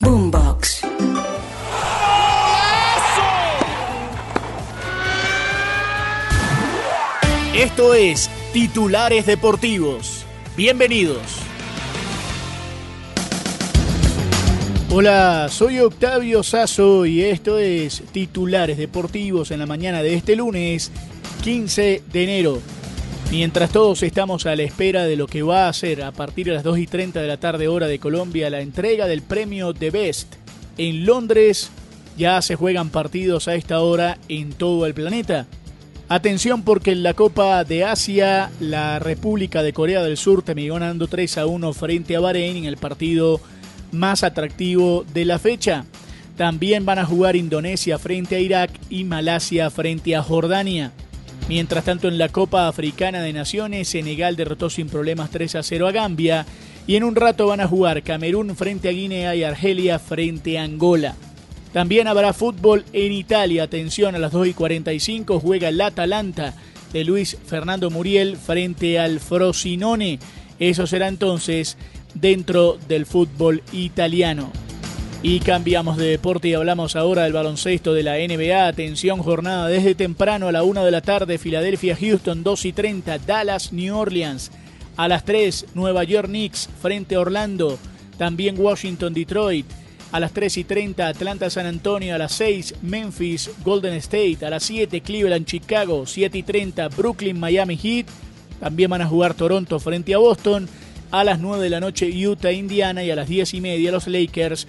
Boombox. Esto es Titulares Deportivos. Bienvenidos. Hola, soy Octavio Sazo y esto es Titulares Deportivos en la mañana de este lunes 15 de enero. Mientras todos estamos a la espera de lo que va a ser a partir de las 2 y 30 de la tarde hora de Colombia la entrega del premio The Best en Londres, ya se juegan partidos a esta hora en todo el planeta. Atención porque en la Copa de Asia, la República de Corea del Sur terminó ganando 3 a 1 frente a Bahrein en el partido más atractivo de la fecha. También van a jugar Indonesia frente a Irak y Malasia frente a Jordania. Mientras tanto, en la Copa Africana de Naciones, Senegal derrotó sin problemas 3 a 0 a Gambia. Y en un rato van a jugar Camerún frente a Guinea y Argelia frente a Angola. También habrá fútbol en Italia. Atención, a las 2 y 45 juega el Atalanta de Luis Fernando Muriel frente al Frosinone. Eso será entonces dentro del fútbol italiano. Y cambiamos de deporte y hablamos ahora del baloncesto de la NBA. Atención, jornada desde temprano a la 1 de la tarde. Filadelfia, Houston, 2 y 30. Dallas, New Orleans. A las 3, Nueva York Knicks frente a Orlando. También Washington, Detroit. A las 3 y 30, Atlanta, San Antonio. A las 6, Memphis, Golden State. A las 7, Cleveland, Chicago. 7 y 30, Brooklyn, Miami Heat. También van a jugar Toronto frente a Boston. A las 9 de la noche, Utah, Indiana. Y a las 10 y media, los Lakers